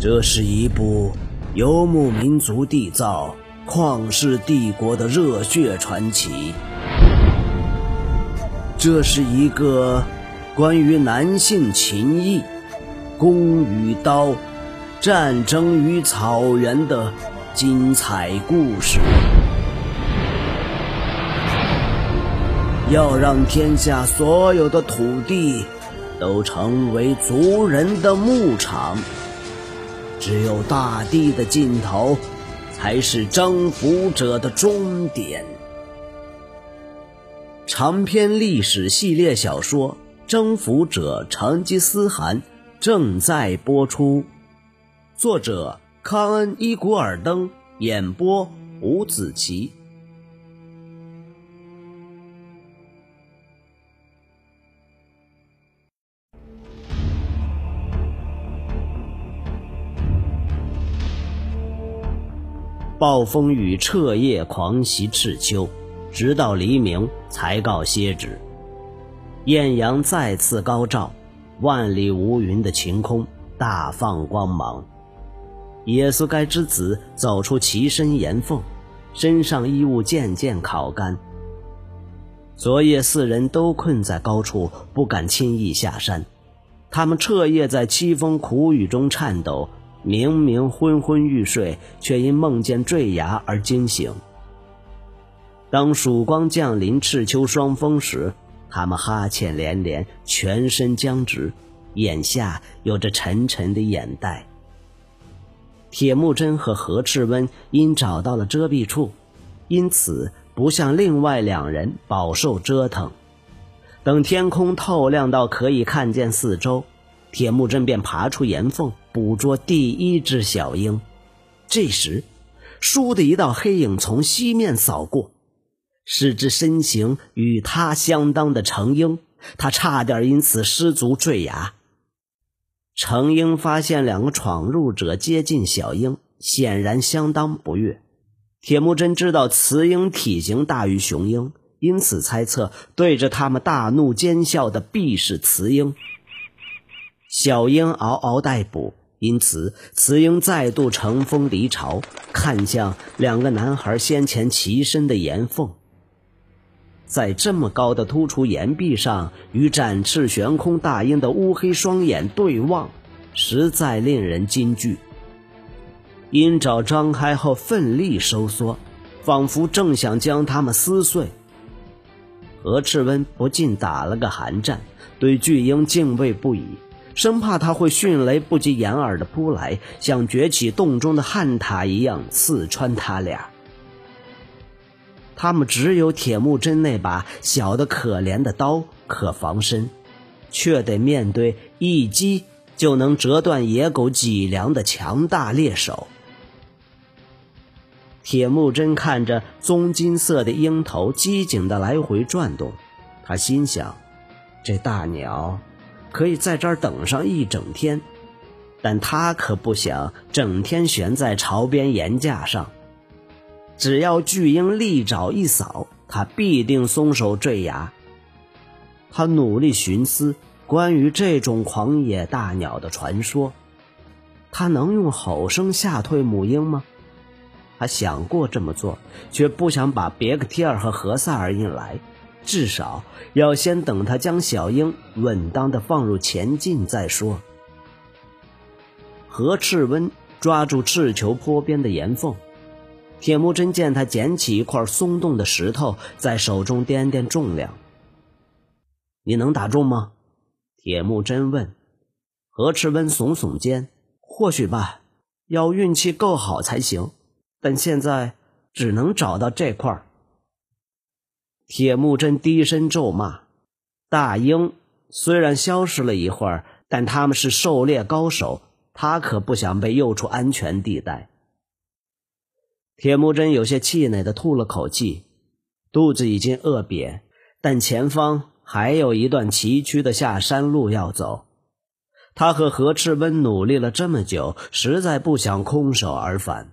这是一部游牧民族缔造旷世帝国的热血传奇。这是一个关于男性情谊、弓与刀、战争与草原的精彩故事。要让天下所有的土地都成为族人的牧场。只有大地的尽头，才是征服者的终点。长篇历史系列小说《征服者成吉思汗》正在播出，作者康恩·伊古尔登，演播吴子奇。暴风雨彻夜狂袭赤丘，直到黎明才告歇止。艳阳再次高照，万里无云的晴空大放光芒。耶稣该之子走出其身岩缝，身上衣物渐渐烤干。昨夜四人都困在高处，不敢轻易下山。他们彻夜在凄风苦雨中颤抖。明明昏昏欲睡，却因梦见坠崖而惊醒。当曙光降临赤丘双峰时，他们哈欠连连，全身僵直，眼下有着沉沉的眼袋。铁木真和何赤温因找到了遮蔽处，因此不像另外两人饱受折腾。等天空透亮到可以看见四周。铁木真便爬出岩缝，捕捉第一只小鹰。这时，倏的一道黑影从西面扫过，是只身形与他相当的成鹰。他差点因此失足坠崖。成鹰发现两个闯入者接近小鹰，显然相当不悦。铁木真知道雌鹰体型大于雄鹰，因此猜测对着他们大怒奸笑的必是雌鹰。小鹰嗷嗷待哺，因此雌鹰再度乘风离巢，看向两个男孩先前栖身的岩缝。在这么高的突出岩壁上，与展翅悬空大鹰的乌黑双眼对望，实在令人惊惧。鹰爪张开后奋力收缩，仿佛正想将它们撕碎。何赤温不禁打了个寒战，对巨鹰敬畏不已。生怕他会迅雷不及掩耳的扑来，像崛起洞中的旱獭一样刺穿他俩。他们只有铁木真那把小的可怜的刀可防身，却得面对一击就能折断野狗脊梁的强大猎手。铁木真看着棕金色的鹰头机警的来回转动，他心想：这大鸟。可以在这儿等上一整天，但他可不想整天悬在巢边岩架上。只要巨鹰利爪一扫，他必定松手坠崖。他努力寻思关于这种狂野大鸟的传说，他能用吼声吓退母鹰吗？他想过这么做，却不想把别克提尔和何塞尔引来。至少要先等他将小鹰稳当的放入前进再说。何赤温抓住赤球坡边的岩缝，铁木真见他捡起一块松动的石头，在手中掂掂重量。你能打中吗？铁木真问。何赤温耸耸肩，或许吧，要运气够好才行。但现在只能找到这块儿。铁木真低声咒骂：“大鹰虽然消失了一会儿，但他们是狩猎高手，他可不想被诱出安全地带。”铁木真有些气馁的吐了口气，肚子已经饿瘪，但前方还有一段崎岖的下山路要走。他和何赤温努力了这么久，实在不想空手而返。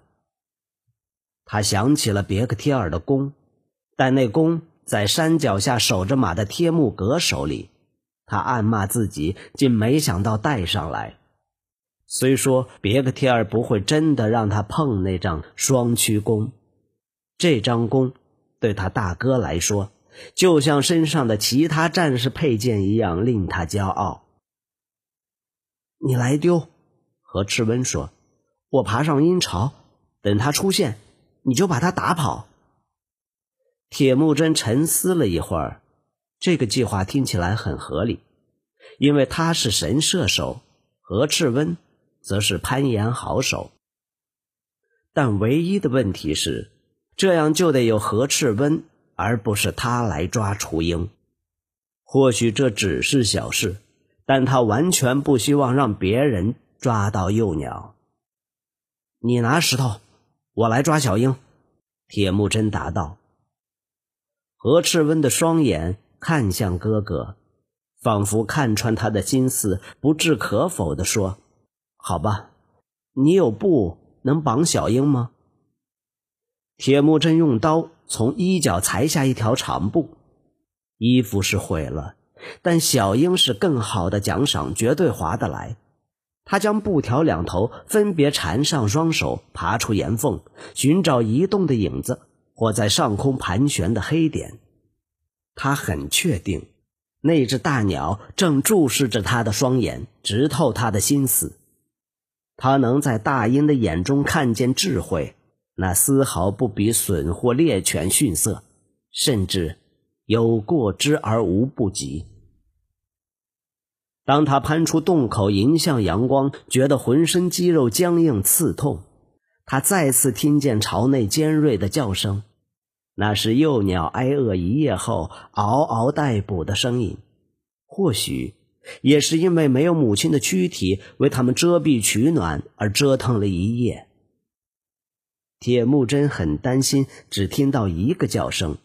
他想起了别克贴尔的弓，但那弓。在山脚下守着马的贴木格手里，他暗骂自己竟没想到带上来。虽说别克提尔不会真的让他碰那张双曲弓，这张弓对他大哥来说，就像身上的其他战士配件一样令他骄傲。你来丢，何赤温说：“我爬上阴巢，等他出现，你就把他打跑。”铁木真沉思了一会儿，这个计划听起来很合理，因为他是神射手，何赤温则是攀岩好手。但唯一的问题是，这样就得有何赤温，而不是他来抓雏鹰。或许这只是小事，但他完全不希望让别人抓到幼鸟。你拿石头，我来抓小鹰。”铁木真答道。何赤温的双眼看向哥哥，仿佛看穿他的心思，不置可否地说：“好吧，你有布能绑小英吗？”铁木真用刀从衣角裁下一条长布，衣服是毁了，但小英是更好的奖赏，绝对划得来。他将布条两头分别缠上双手，爬出岩缝，寻找移动的影子。或在上空盘旋的黑点，他很确定，那只大鸟正注视着他的双眼，直透他的心思。他能在大鹰的眼中看见智慧，那丝毫不比隼或猎犬逊色，甚至有过之而无不及。当他攀出洞口，迎向阳光，觉得浑身肌肉僵硬刺痛。他再次听见巢内尖锐的叫声，那是幼鸟挨饿一夜后嗷嗷待哺的声音。或许也是因为没有母亲的躯体为他们遮蔽取暖而折腾了一夜。铁木真很担心，只听到一个叫声，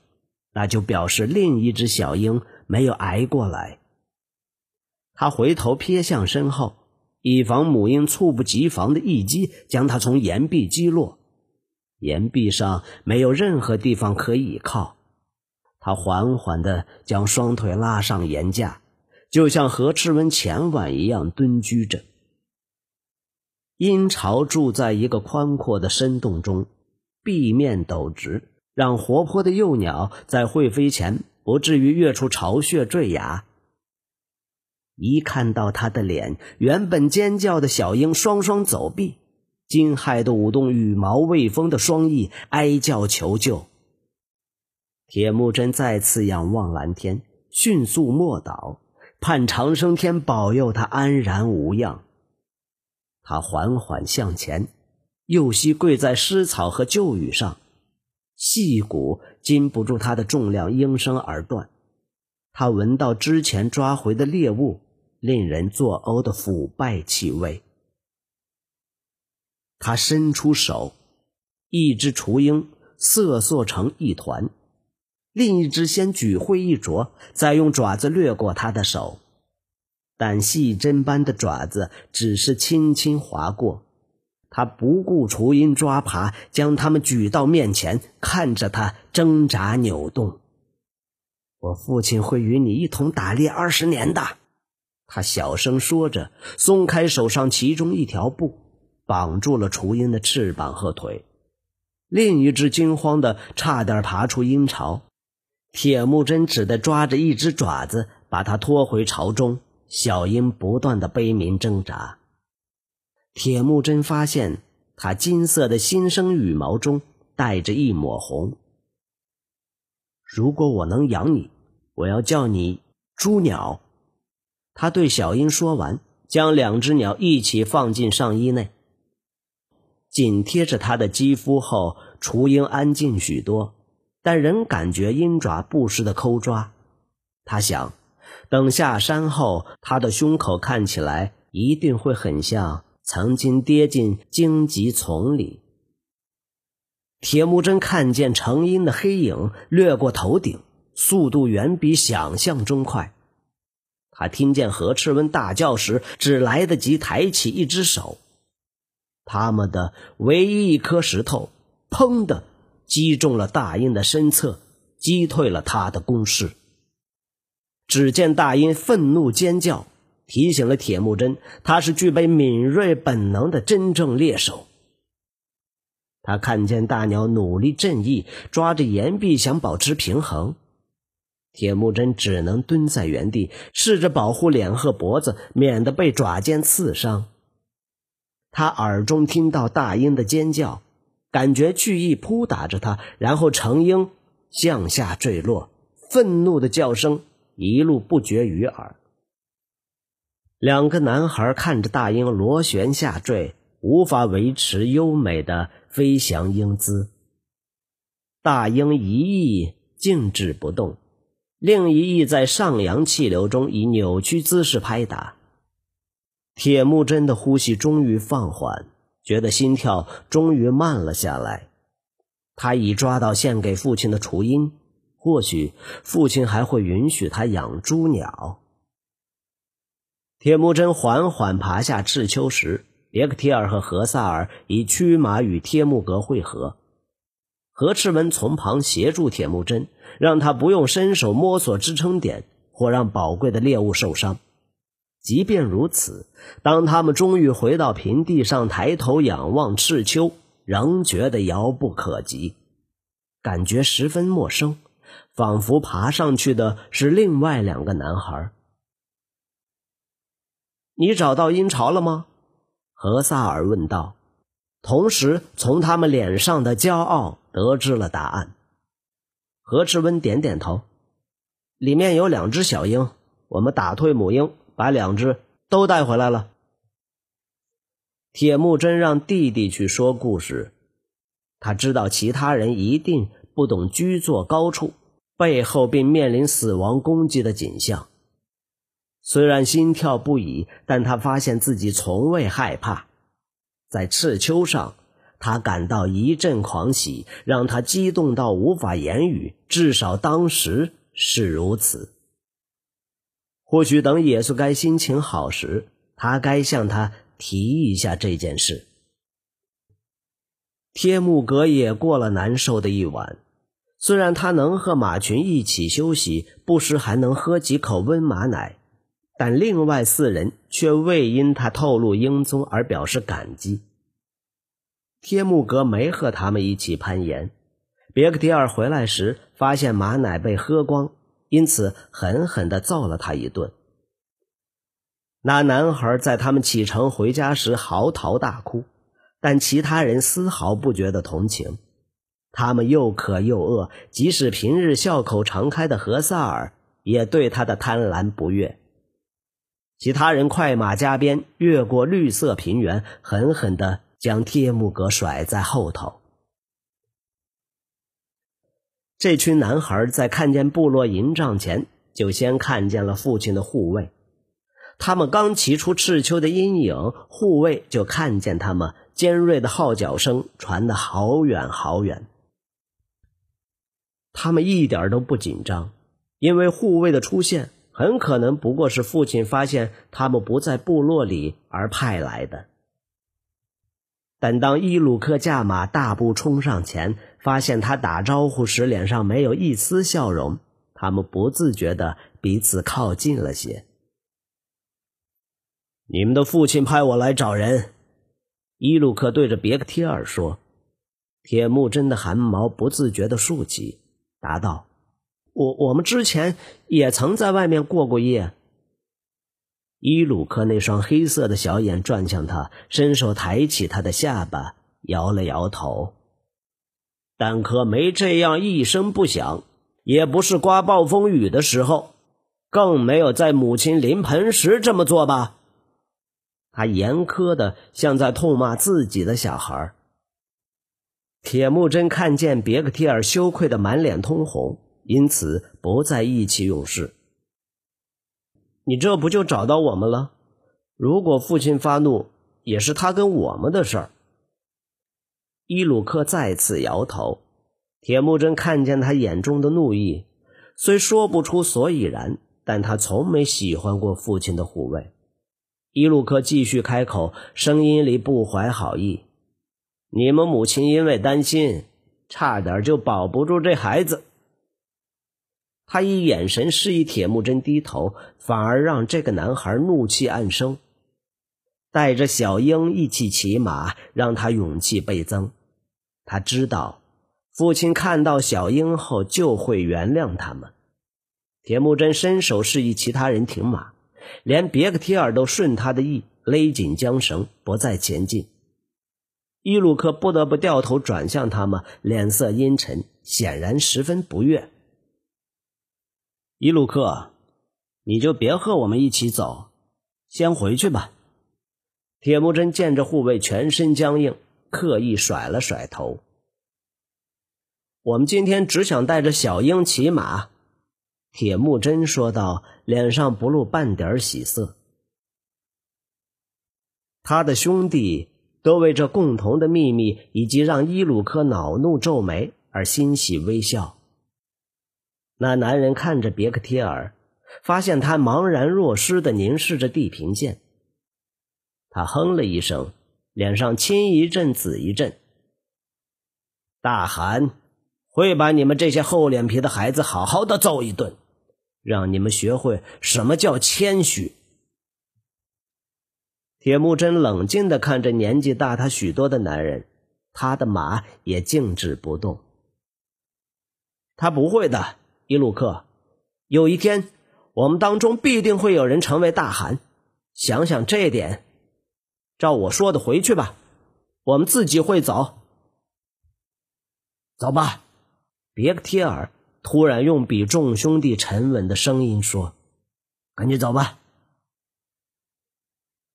那就表示另一只小鹰没有挨过来。他回头瞥向身后。以防母鹰猝不及防的一击将它从岩壁击落，岩壁上没有任何地方可倚靠，他缓缓地将双腿拉上岩架，就像何赤文前晚一样蹲居着。鹰巢住在一个宽阔的深洞中，壁面陡直，让活泼的幼鸟在会飞前不至于跃出巢穴坠崖。一看到他的脸，原本尖叫的小鹰双双走避，惊骇的舞动羽毛未丰的双翼，哀叫求救。铁木真再次仰望蓝天，迅速默祷，盼长生天保佑他安然无恙。他缓缓向前，右膝跪在湿草和旧雨上，细骨禁不住他的重量，应声而断。他闻到之前抓回的猎物令人作呕的腐败气味。他伸出手，一只雏鹰瑟缩成一团，另一只先举挥一啄，再用爪子掠过他的手，但细针般的爪子只是轻轻划过。他不顾雏鹰抓爬，将它们举到面前，看着它挣扎扭动。我父亲会与你一同打猎二十年的，他小声说着，松开手上其中一条布，绑住了雏鹰的翅膀和腿。另一只惊慌的差点爬出鹰巢，铁木真只得抓着一只爪子把它拖回巢中。小鹰不断的悲鸣挣扎，铁木真发现它金色的新生羽毛中带着一抹红。如果我能养你，我要叫你朱鸟。他对小鹰说完，将两只鸟一起放进上衣内，紧贴着他的肌肤后，雏鹰安静许多，但仍感觉鹰爪不时的抠抓。他想，等下山后，他的胸口看起来一定会很像曾经跌进荆棘丛里。铁木真看见成鹰的黑影掠过头顶，速度远比想象中快。他听见何赤温大叫时，只来得及抬起一只手。他们的唯一一颗石头，砰的击中了大鹰的身侧，击退了他的攻势。只见大鹰愤怒尖叫，提醒了铁木真，他是具备敏锐本能的真正猎手。他看见大鸟努力振翼，抓着岩壁想保持平衡，铁木真只能蹲在原地，试着保护脸和脖子，免得被爪尖刺伤。他耳中听到大鹰的尖叫，感觉巨翼扑打着他，然后成鹰向下坠落，愤怒的叫声一路不绝于耳。两个男孩看着大鹰螺旋下坠，无法维持优美的。飞翔英姿，大鹰一翼静止不动，另一翼在上扬气流中以扭曲姿势拍打。铁木真的呼吸终于放缓，觉得心跳终于慢了下来。他已抓到献给父亲的雏鹰，或许父亲还会允许他养猪鸟。铁木真缓缓爬下赤丘时。别克提尔和何萨尔以驱马与帖木格会合，何赤文从旁协助铁木真，让他不用伸手摸索支撑点或让宝贵的猎物受伤。即便如此，当他们终于回到平地上，抬头仰望赤丘，仍觉得遥不可及，感觉十分陌生，仿佛爬上去的是另外两个男孩。你找到鹰巢了吗？何萨尔问道，同时从他们脸上的骄傲得知了答案。何志温点点头，里面有两只小鹰，我们打退母鹰，把两只都带回来了。铁木真让弟弟去说故事，他知道其他人一定不懂居坐高处背后并面临死亡攻击的景象。虽然心跳不已，但他发现自己从未害怕。在赤丘上，他感到一阵狂喜，让他激动到无法言语。至少当时是如此。或许等野宿该心情好时，他该向他提一下这件事。天木阁也过了难受的一晚。虽然他能和马群一起休息，不时还能喝几口温马奶。但另外四人却未因他透露英宗而表示感激。天木格没和他们一起攀岩。别克提尔回来时发现马奶被喝光，因此狠狠地揍了他一顿。那男孩在他们启程回家时嚎啕大哭，但其他人丝毫不觉得同情。他们又渴又饿，即使平日笑口常开的何萨尔也对他的贪婪不悦。其他人快马加鞭，越过绿色平原，狠狠地将贴木格甩在后头。这群男孩在看见部落营帐前，就先看见了父亲的护卫。他们刚骑出赤丘的阴影，护卫就看见他们，尖锐的号角声传得好远好远。他们一点都不紧张，因为护卫的出现。很可能不过是父亲发现他们不在部落里而派来的。但当伊鲁克驾马大步冲上前，发现他打招呼时脸上没有一丝笑容，他们不自觉的彼此靠近了些。你们的父亲派我来找人，伊鲁克对着别克提尔说。铁木真的汗毛不自觉的竖起，答道。我我们之前也曾在外面过过夜。伊鲁克那双黑色的小眼转向他，伸手抬起他的下巴，摇了摇头。但可没这样一声不响，也不是刮暴风雨的时候，更没有在母亲临盆时这么做吧？他严苛的像在痛骂自己的小孩。铁木真看见别克提尔羞愧的满脸通红。因此，不再意气用事。你这不就找到我们了？如果父亲发怒，也是他跟我们的事儿。伊鲁克再次摇头。铁木真看见他眼中的怒意，虽说不出所以然，但他从没喜欢过父亲的护卫。伊鲁克继续开口，声音里不怀好意：“你们母亲因为担心，差点就保不住这孩子。”他以眼神示意铁木真低头，反而让这个男孩怒气暗生。带着小英一起骑马，让他勇气倍增。他知道，父亲看到小英后就会原谅他们。铁木真伸手示意其他人停马，连别克提尔都顺他的意，勒紧缰绳，不再前进。伊鲁克不得不掉头转向他们，脸色阴沉，显然十分不悦。伊鲁克，你就别和我们一起走，先回去吧。铁木真见着护卫全身僵硬，刻意甩了甩头。我们今天只想带着小鹰骑马。铁木真说道，脸上不露半点喜色。他的兄弟都为这共同的秘密以及让伊鲁克恼怒皱眉而欣喜微笑。那男人看着别克贴尔，发现他茫然若失的凝视着地平线。他哼了一声，脸上青一阵紫一阵。大汗会把你们这些厚脸皮的孩子好好的揍一顿，让你们学会什么叫谦虚。铁木真冷静的看着年纪大他许多的男人，他的马也静止不动。他不会的。伊鲁克，有一天，我们当中必定会有人成为大汗。想想这点，照我说的回去吧。我们自己会走。走吧，别克贴尔突然用比众兄弟沉稳的声音说：“赶紧走吧。”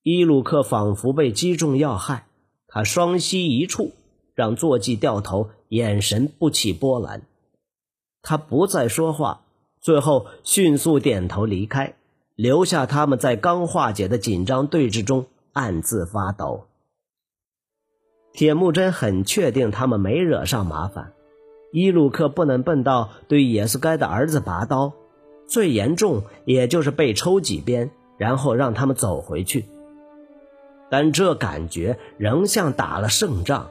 伊鲁克仿佛被击中要害，他双膝一触，让坐骑掉头，眼神不起波澜。他不再说话，最后迅速点头离开，留下他们在刚化解的紧张对峙中暗自发抖。铁木真很确定他们没惹上麻烦，伊鲁克不能笨到对野斯该的儿子拔刀，最严重也就是被抽几鞭，然后让他们走回去。但这感觉仍像打了胜仗。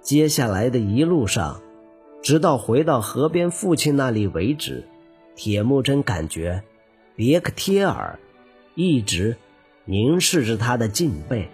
接下来的一路上。直到回到河边父亲那里为止，铁木真感觉别克贴尔一直凝视着他的颈背。